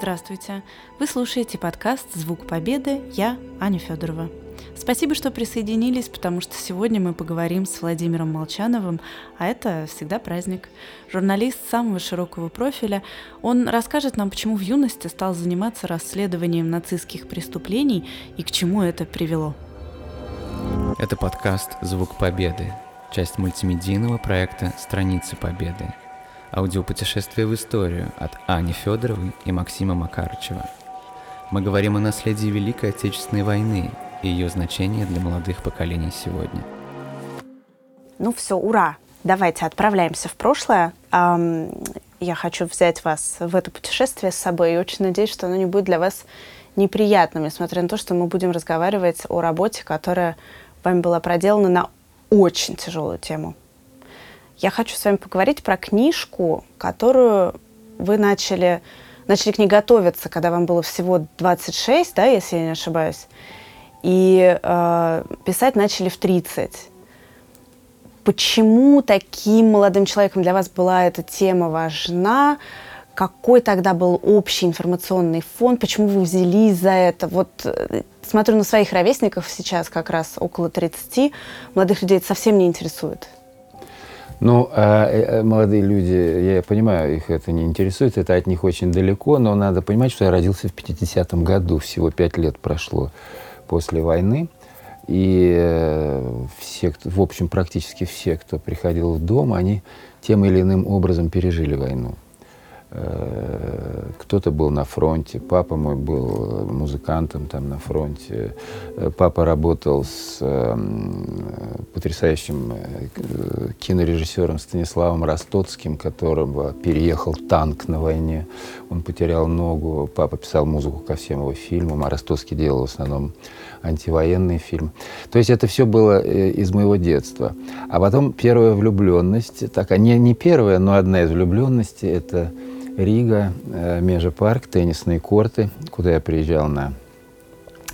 Здравствуйте! Вы слушаете подкаст «Звук Победы». Я Аня Федорова. Спасибо, что присоединились, потому что сегодня мы поговорим с Владимиром Молчановым, а это всегда праздник. Журналист самого широкого профиля. Он расскажет нам, почему в юности стал заниматься расследованием нацистских преступлений и к чему это привело. Это подкаст «Звук Победы», часть мультимедийного проекта «Страницы Победы», Аудиопутешествие в историю от Ани Федоровой и Максима Макарычева. Мы говорим о наследии Великой Отечественной войны и ее значении для молодых поколений сегодня. Ну все, ура! Давайте отправляемся в прошлое. Я хочу взять вас в это путешествие с собой и очень надеюсь, что оно не будет для вас неприятным, несмотря на то, что мы будем разговаривать о работе, которая вами была проделана на очень тяжелую тему. Я хочу с вами поговорить про книжку, которую вы начали, начали к ней готовиться, когда вам было всего 26, да, если я не ошибаюсь, и э, писать начали в 30. Почему таким молодым человеком для вас была эта тема важна? Какой тогда был общий информационный фон? Почему вы взялись за это? Вот э, смотрю на своих ровесников сейчас, как раз около 30, молодых людей это совсем не интересует. Ну, а э, молодые люди, я понимаю, их это не интересует, это от них очень далеко, но надо понимать, что я родился в 50-м году, всего пять лет прошло после войны. И э, все, в общем, практически все, кто приходил в дом, они тем или иным образом пережили войну. Э, кто-то был на фронте, папа мой был музыкантом там на фронте, э, папа работал с эм, потрясающим э, кинорежиссером Станиславом Ростоцким, которого переехал танк на войне, он потерял ногу, папа писал музыку ко всем его фильмам, а Ростоцкий делал в основном антивоенный фильм. То есть это все было из моего детства. А потом первая влюбленность, так, не, не первая, но одна из влюбленностей, это Рига, э, Межапарк, теннисные корты, куда я приезжал на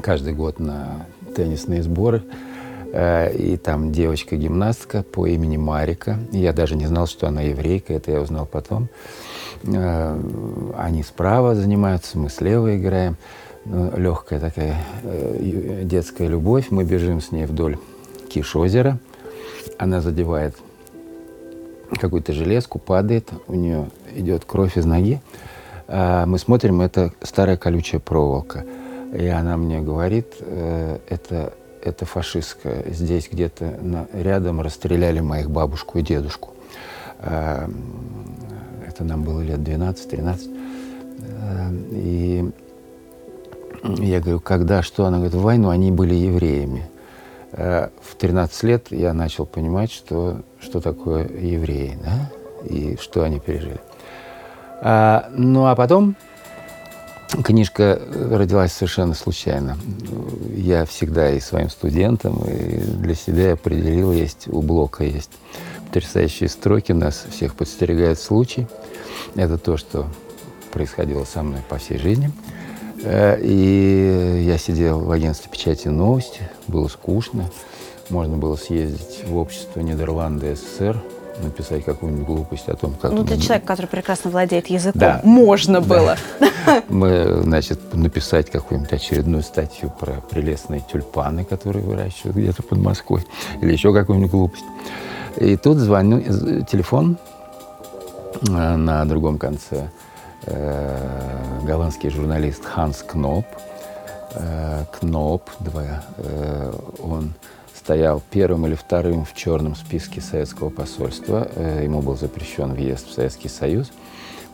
каждый год на теннисные сборы. Э, и там девочка-гимнастка по имени Марика. Я даже не знал, что она еврейка, это я узнал потом. Э, они справа занимаются, мы слева играем. Легкая такая детская любовь. Мы бежим с ней вдоль Киш-озера. Она задевает какую-то железку, падает, у нее идет кровь из ноги. А мы смотрим, это старая колючая проволока. И она мне говорит, э, это, это фашистская. Здесь где-то рядом расстреляли моих бабушку и дедушку. А, это нам было лет 12-13. А, и я говорю, когда, что? Она говорит, в войну они были евреями. Э, в 13 лет я начал понимать, что, что такое евреи, да? и что они пережили. А, ну а потом книжка родилась совершенно случайно. Я всегда и своим студентам, и для себя определил, есть у Блока есть потрясающие строки, нас всех подстерегает случай. Это то, что происходило со мной по всей жизни – и я сидел в агентстве печати новости, было скучно. Можно было съездить в общество Нидерланды СССР, написать какую-нибудь глупость о том, как... Ну, ты человек, который прекрасно владеет языком. Да. Можно да. было. Мы, значит, написать какую-нибудь очередную статью про прелестные тюльпаны, которые выращивают где-то под Москвой, или еще какую-нибудь глупость. И тут звоню, телефон э, на другом конце Э, голландский журналист Ханс Кноп. Э, Кноп, два, э, он стоял первым или вторым в черном списке советского посольства. Ему был запрещен въезд в Советский Союз,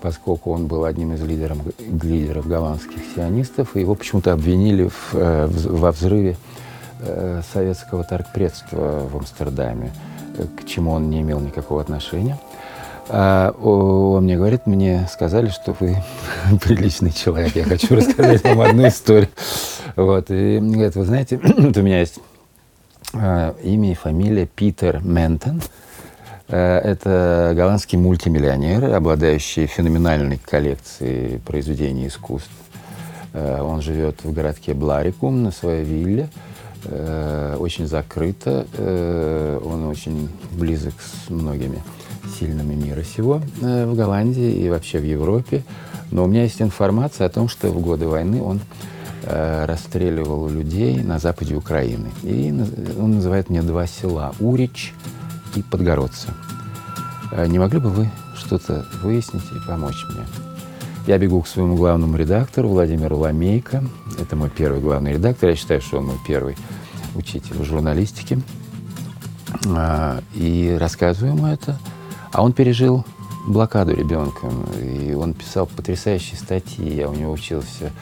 поскольку он был одним из лидеров, лидеров голландских сионистов. И его почему-то обвинили в, во взрыве советского торгпредства в Амстердаме, к чему он не имел никакого отношения. А он мне говорит, мне сказали, что вы приличный человек. Я хочу рассказать вам одну историю. Вот. И говорит, вы знаете, у меня есть а, имя и фамилия Питер Ментон. А, это голландский мультимиллионер, обладающий феноменальной коллекцией произведений искусств. А, он живет в городке Бларикум на своей вилле. Очень закрыто. Он очень близок с многими сильными мира сего э, в Голландии и вообще в Европе. Но у меня есть информация о том, что в годы войны он э, расстреливал людей на западе Украины. И он называет мне два села – Урич и Подгородцы. Э, не могли бы вы что-то выяснить и помочь мне? Я бегу к своему главному редактору Владимиру Ламейко. Это мой первый главный редактор. Я считаю, что он мой первый учитель в журналистике. И рассказываю ему это. А он пережил блокаду ребенком. И он писал потрясающие статьи. Я у него учился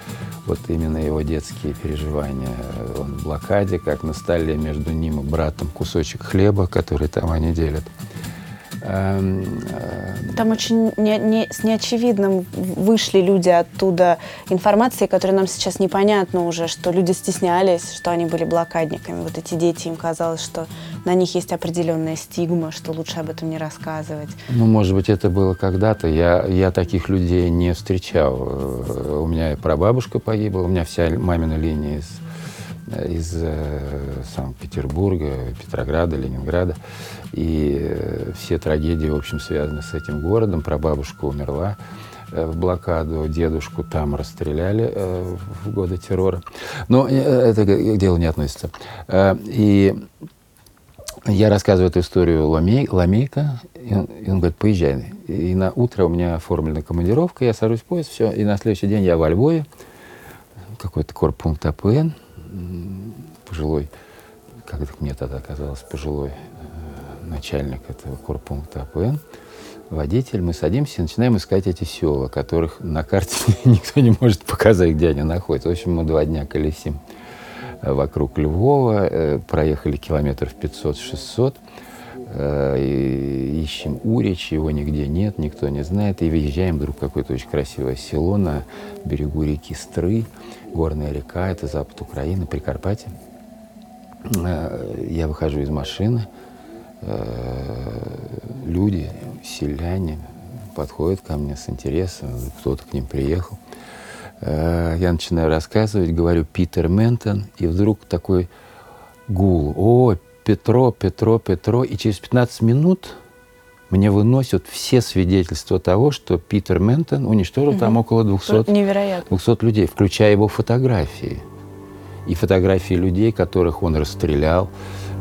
вот именно его детские переживания. Он в блокаде, как на столе между ним и братом кусочек хлеба, который там они делят. Эм, Там очень не, не, с неочевидным вышли люди оттуда информации, которая нам сейчас непонятна уже, что люди стеснялись, что они были блокадниками. Вот эти дети, им казалось, что на них есть определенная стигма, что лучше об этом не рассказывать. Ну, может быть, это было когда-то. Я, я таких людей не встречал. Э, у меня прабабушка погибла, у меня вся мамина линия из из э, Санкт-Петербурга, Петрограда, Ленинграда. И э, все трагедии, в общем, связаны с этим городом. Прабабушка умерла э, в блокаду, дедушку там расстреляли в годы террора. Но это к делу не относится. И я рассказываю эту историю Ламей, Ламейка, и он, и он говорит, поезжай. И на утро у меня оформлена командировка, я сажусь в поезд, все, и на следующий день я во Львове, какой-то корпункт АПН, пожилой, как мне тогда оказалось, пожилой э, начальник этого корпункта АПН, водитель, мы садимся и начинаем искать эти села, которых на карте никто не может показать, где они находятся. В общем, мы два дня колесим э, вокруг Львова, э, проехали километров 500-600, ищем Урич, его нигде нет, никто не знает, и выезжаем вдруг какое-то очень красивое село на берегу реки Стры, горная река, это запад Украины, Прикарпатье. Э, я выхожу из машины, э, люди, селяне подходят ко мне с интересом, кто-то к ним приехал. Э, я начинаю рассказывать, говорю Питер Ментон, и вдруг такой гул. О, Петро, Петро, Петро. И через 15 минут мне выносят все свидетельства того, что Питер Ментон уничтожил угу. там около 200, Невероятно. 200 людей, включая его фотографии. И фотографии людей, которых он расстрелял.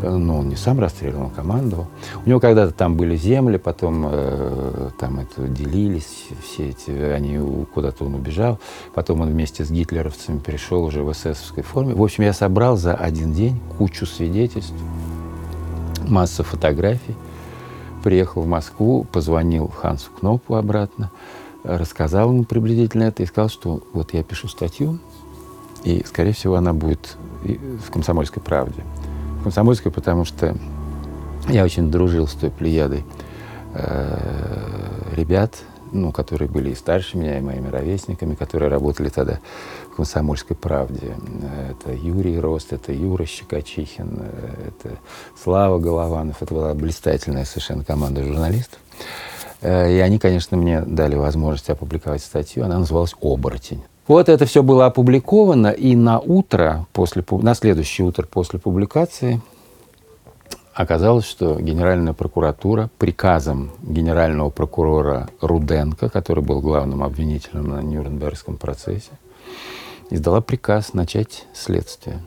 Ну, он не сам расстрелял, он командовал. У него когда-то там были земли, потом э, там это делились, все эти, они куда-то он убежал. Потом он вместе с гитлеровцами перешел уже в эсэсовской форме. В общем, я собрал за один день кучу свидетельств, масса фотографий приехал в Москву, позвонил Хансу Кнопу обратно, рассказал ему приблизительно это и сказал, что вот я пишу статью, и, скорее всего, она будет в «Комсомольской правде». В «Комсомольской», потому что я очень дружил с той плеядой э, ребят, ну, которые были и старше меня, и моими ровесниками, которые работали тогда в «Комсомольской правде». Это Юрий Рост, это Юра Щекочихин, это Слава Голованов. Это была блистательная совершенно команда журналистов. Э, и они, конечно, мне дали возможность опубликовать статью. Она называлась «Оборотень». Вот это все было опубликовано, и на утро, после, на следующее утро после публикации Оказалось, что Генеральная прокуратура приказом генерального прокурора Руденко, который был главным обвинителем на Нюрнбергском процессе, издала приказ начать следствие.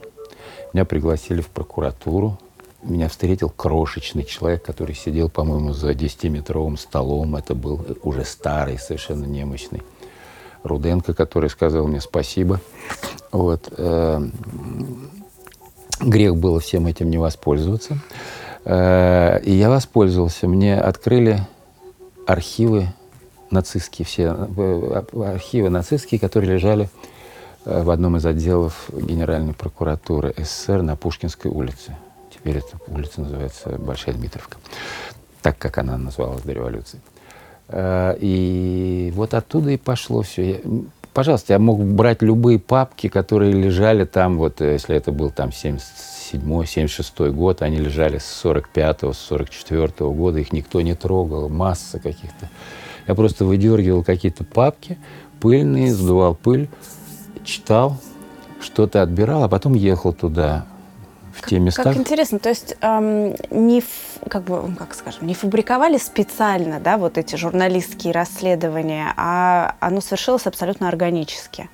Меня пригласили в прокуратуру. Меня встретил крошечный человек, который сидел, по-моему, за 10-метровым столом. Это был уже старый, совершенно немощный Руденко, который сказал мне спасибо. Вот. Э, грех было всем этим не воспользоваться. Э, и я воспользовался. Мне открыли архивы нацистские, все э, архивы нацистские, которые лежали э, в одном из отделов Генеральной прокуратуры СССР на Пушкинской улице. Теперь эта улица называется Большая Дмитровка, так как она называлась до революции. И вот оттуда и пошло все. Пожалуйста, я мог брать любые папки, которые лежали там, вот если это был там 70 77-76 год, они лежали с 45-го, с 44 -го года, их никто не трогал, масса каких-то. Я просто выдергивал какие-то папки пыльные, сдувал пыль, читал, что-то отбирал, а потом ехал туда, в те места. Как интересно, то есть эм, не, как бы, как скажем, не фабриковали специально, да, вот эти журналистские расследования, а оно совершилось абсолютно органически.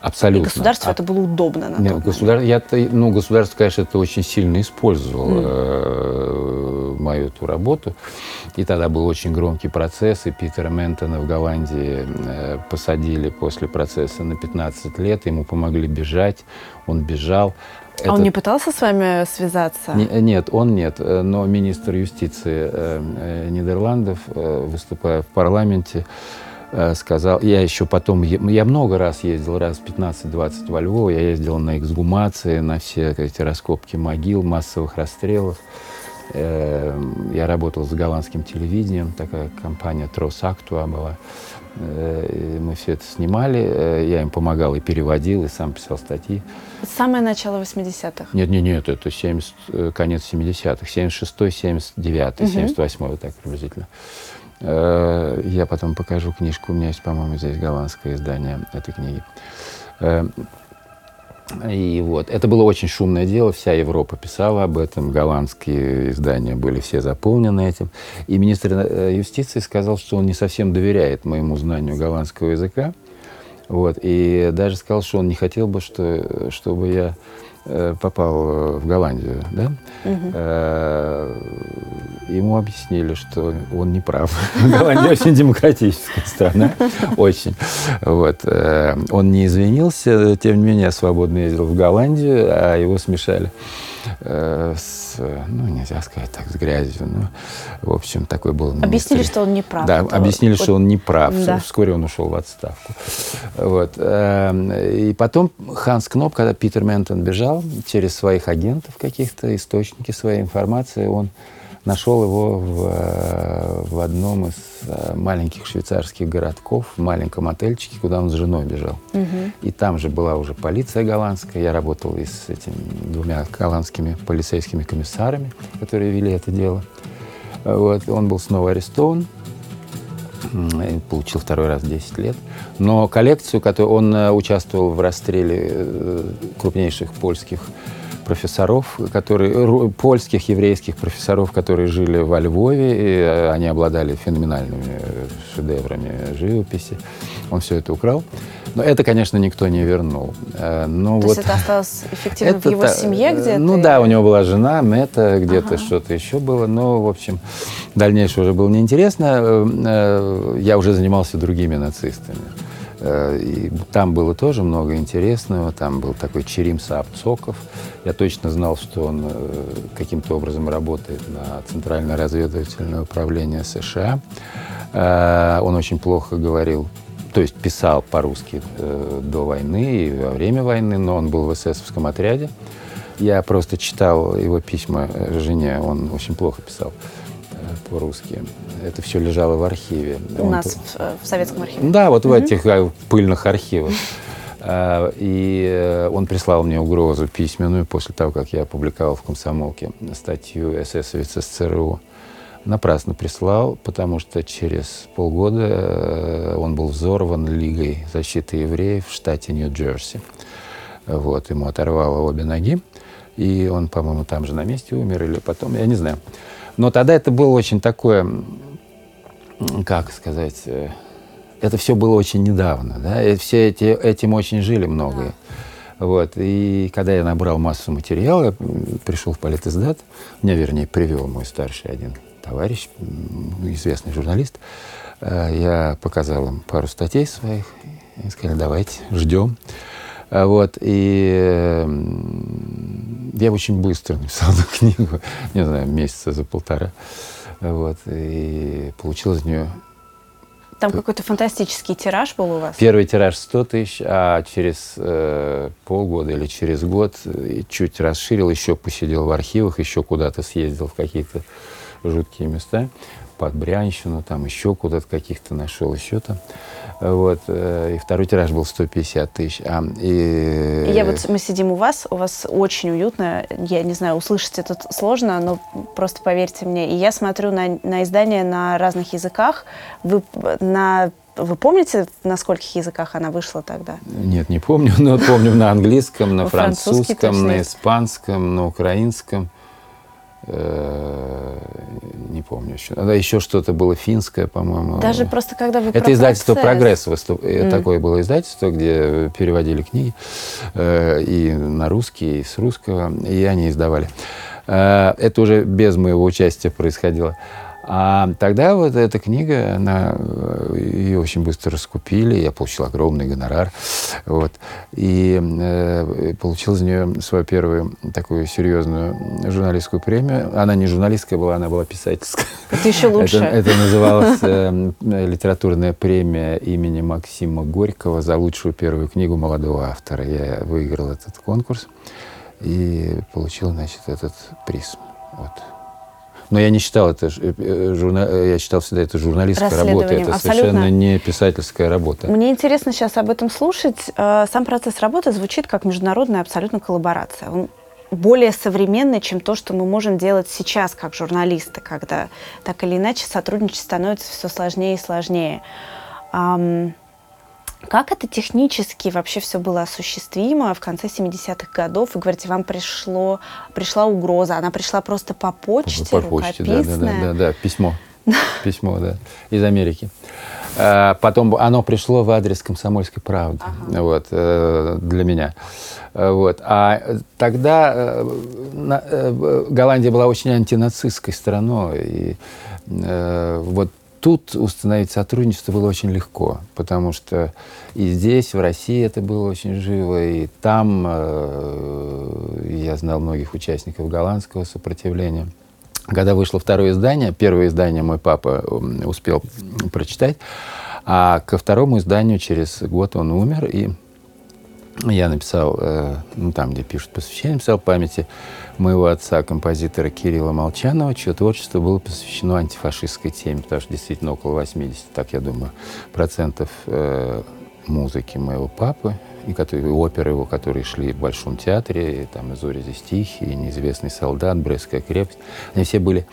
Абсолютно. И государству а, это было удобно на нет, государ... я ну, государство, конечно, это очень сильно использовало mm. мою эту работу. И тогда был очень громкий процесс, и Питера Ментона в Голландии э, посадили после процесса на 15 лет, ему помогли бежать, он бежал. А он не пытался с вами связаться? Не, нет, он нет. Э, но министр юстиции э, э, Нидерландов, э, выступая в парламенте, э, сказал, я еще потом, я много раз ездил, раз 15-20 во Львов, я ездил на эксгумации, на все эти раскопки могил, массовых расстрелов. Э, я работал с голландским телевидением, такая компания Трос Актуа была. Э, мы все это снимали, э, я им помогал и переводил, и сам писал статьи. Самое начало 80-х? Нет, нет, нет, это 70, э, конец 70-х, 76-й, 79-й, угу. 78-й, вот так приблизительно. Я потом покажу книжку, у меня есть, по-моему, здесь голландское издание этой книги. И вот, это было очень шумное дело, вся Европа писала об этом, голландские издания были все заполнены этим. И министр э, юстиции сказал, что он не совсем доверяет моему знанию голландского языка. Вот, и даже сказал, что он не хотел бы, что, чтобы я Э, попал в Голландию, да, угу. Ему объяснили, что он не прав. Голландия очень демократическая страна, очень. Вот. Э, он не извинился, тем не менее, свободно ездил в Голландию, а его смешали с, ну, нельзя сказать так, с грязью. Но, в общем, такой был министр. Объяснили, что он не прав. Да, объяснили, вот... что он не прав. Да. Вскоре он ушел в отставку. Вот. И потом Ханс Кноп, когда Питер Ментон бежал, через своих агентов каких-то, источники своей информации. Он нашел его в, э, в одном из э, маленьких швейцарских городков, в маленьком отельчике, куда он с женой бежал. Угу. И там же была уже полиция голландская. Я работал и с этими двумя голландскими полицейскими комиссарами, которые вели это дело. Вот. Он был снова арестован получил второй раз 10 лет. Но коллекцию, которую он э, участвовал в расстреле крупнейших польских профессоров, которые, польских, еврейских профессоров, которые жили во Львове, и э, они обладали феноменальными шедеврами живописи. Он все это украл. Но это, конечно, никто не вернул. Но То вот есть это осталось эффективно это, в его семье где-то? Ну да, у него была жена, Мета, где-то ага. что-то еще было. Но, в общем, дальнейшее уже было неинтересно. Я уже занимался другими нацистами. Э, и там было тоже много интересного. Там был такой Черим Саапцоков. Я точно знал, что он э, каким-то образом работает на Центральное разведывательное управление США. Э, он очень плохо говорил, то есть писал по-русски до войны и во время войны, но он был в эсэсовском отряде. Я просто читал его письма жене, он очень плохо писал по-русски. Это все лежало в архиве. У Он нас в, э, в советском архиве? Да, вот в этих э, пыльных архивах. А, и э, он прислал мне угрозу письменную после того, как я опубликовал в «Комсомолке» статью эсэсовец из ЦРУ. Напрасно прислал, потому что через полгода он был взорван Лигой защиты евреев в штате Нью-Джерси. Вот, ему оторвало обе ноги, и он, по-моему, там же на месте умер, или потом, я не знаю. Но тогда это было очень такое, как сказать, э, это все было очень недавно, да, и все эти, этим очень жили многие. Вот. И когда я набрал массу материала, пришел в политиздат, меня, вернее, привел мой старший один товарищ, известный журналист, э, я показал им пару статей своих, и сказали, давайте, ждем. А вот, и я очень быстро написал эту книгу, не знаю, месяца за полтора. Вот, и получил из нее там какой-то фантастический тираж был у вас? Первый тираж 100 тысяч, а через э, полгода или через год чуть расширил, еще посидел в архивах, еще куда-то съездил в какие-то жуткие места под Брянщину, там еще куда-то каких-то нашел, еще там. Вот. Э, и второй тираж был 150 тысяч. А, и... Я вот, мы сидим у вас, у вас очень уютно. Я не знаю, услышать это сложно, но просто поверьте мне. И я смотрю на, на издания на разных языках. Вы на Вы помните, на скольких языках она вышла тогда? Нет, не помню, но помню на английском, на французском, на испанском, на украинском. Э, Не помню еще. Да, еще что-то было финское, по-моему. Даже просто когда вы про Это издательство. «Прогресс». выступ- э, Такое было издательство, где переводили книги э, и на русский, и с русского, и они издавали. Э, Это уже без моего участия происходило. А тогда вот эта книга, она, э, ее очень быстро раскупили, я получил огромный гонорар, вот, и э, получил за нее свою первую такую серьезную журналистскую премию. Она не журналистская была, она была писательская. Это еще лучше. Это, это называлась э, литературная премия имени Максима Горького за лучшую первую книгу молодого автора. Я выиграл этот конкурс и получил, значит, этот приз. Вот. Но я не считал это, э, э, журна- э, я считал всегда это журналистская работа. Это абсолютно. совершенно не писательская работа. Мне интересно сейчас об этом слушать. Сам процесс работы звучит как международная абсолютно коллаборация. Он более современный, чем то, что мы можем делать сейчас как журналисты, когда так или иначе сотрудничать становится все сложнее и сложнее. Как это технически вообще все было осуществимо в конце 70-х годов? Вы говорите, вам пришло, пришла угроза, она пришла просто по почте, По почте, да, да, да, да, да, письмо. Письмо, да, из Америки. А, Потом оно пришло в адрес комсомольской правды, вот, э, для меня. Э, Вот. А тогда э, Голландия была очень антинацистской страной. И вот тут установить сотрудничество было очень легко, потому что и здесь, в России, это было очень живо, и там э, я знал многих участников голландского сопротивления. Когда вышло второе издание, первое издание мой папа успел прочитать, а ко второму изданию через год он умер, и я написал, э, ну, там, где пишут посвящение, написал памяти моего отца, композитора Кирилла Молчанова, чье творчество было посвящено антифашистской теме, потому что действительно около 80, так я думаю, процентов э, музыки моего папы, и, которые, оперы его, которые шли в Большом театре, и, там, «Зори здесь тихие», «Неизвестный солдат», «Брестская крепость», они все были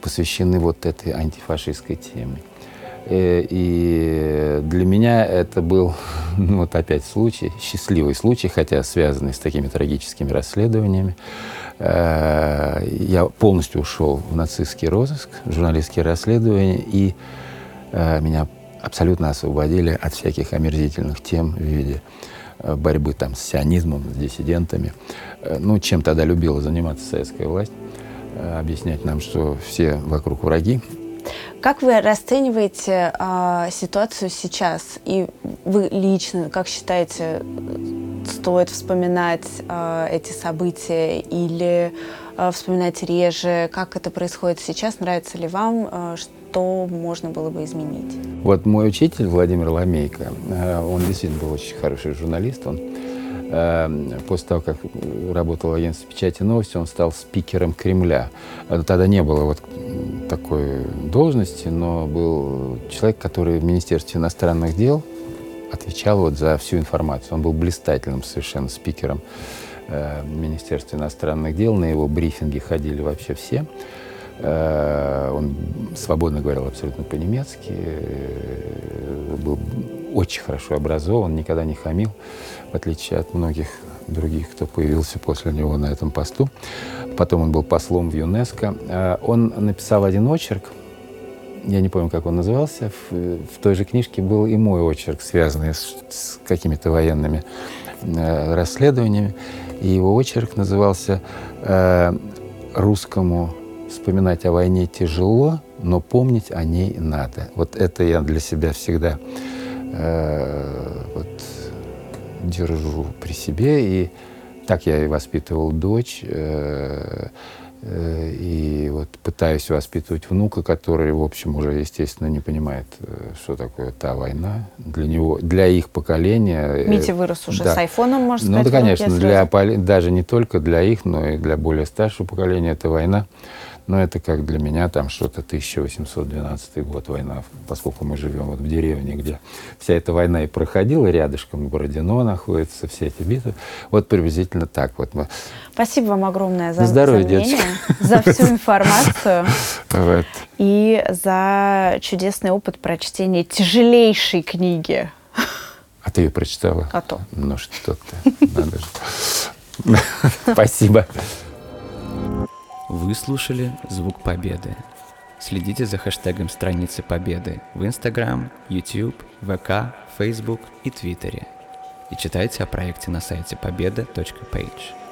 посвящены вот этой антифашистской теме. Э, И для меня это был, ну, вот опять случай, счастливый случай, хотя связанный с такими трагическими расследованиями. Э, Я полностью ушел в нацистский розыск, журналистские расследования, и э, меня абсолютно освободили от всяких омерзительных тем в виде э, борьбы там с сионизмом, с диссидентами. Э, Ну, чем тогда любила заниматься советская власть, э, объяснять нам, что все вокруг враги, Как вы расцениваете а, ситуацию сейчас? И вы лично, как считаете, стоит вспоминать а, эти события или а, вспоминать реже? Как это происходит сейчас? Нравится ли вам? А, что можно было бы изменить? Вот мой учитель Владимир Ламейко, э, он действительно был очень хороший журналист. Он э, после того, как работал в агентстве печати новости, он стал спикером Кремля. Э, Тогда не было вот такой должности, но был человек, который в Министерстве иностранных дел отвечал вот за всю информацию. Он был блистательным совершенно спикером э, Министерства иностранных дел. На его брифинги ходили вообще все. Э, Он свободно говорил абсолютно по-немецки, э, был очень хорошо образован, никогда не хамил, в отличие от многих других, кто появился после него на этом посту. Потом он был послом в ЮНЕСКо. Э, Он написал один очерк, я не помню, как он назывался, в, в той же книжке был и мой очерк, связанный с, с какими-то военными э, расследованиями. И его очерк назывался э, «Русскому вспоминать о войне тяжело, но помнить о ней надо». Вот это я для себя всегда э, вот, держу при себе. И так я и воспитывал дочь. э, И вот пытаюсь воспитывать внука, который, в общем, уже, естественно, не понимает, э, что такое та война. Для него, для их поколения... э, Митя вырос уже да. с айфоном, можно Ну сказать. да, в руке конечно, для, даже не только для их, но и для более старшего поколения это война. Но это как для меня там что-то 1812 год война, поскольку мы живем вот в деревне, где вся эта война и проходила, рядышком Бородино находится, все эти битвы. Вот приблизительно так вот мы. Спасибо вам огромное за, здоровье, за мнение. за всю информацию Вот. и за чудесный опыт прочтения тяжелейшей книги. А ты ее прочитала? А то. Ну что ты, надо же. Спасибо. Вы слушали «Звук Победы». Следите за хэштегом страницы Победы в Instagram, YouTube, ВК, Facebook и Твиттере. И читайте о проекте на сайте победа.page.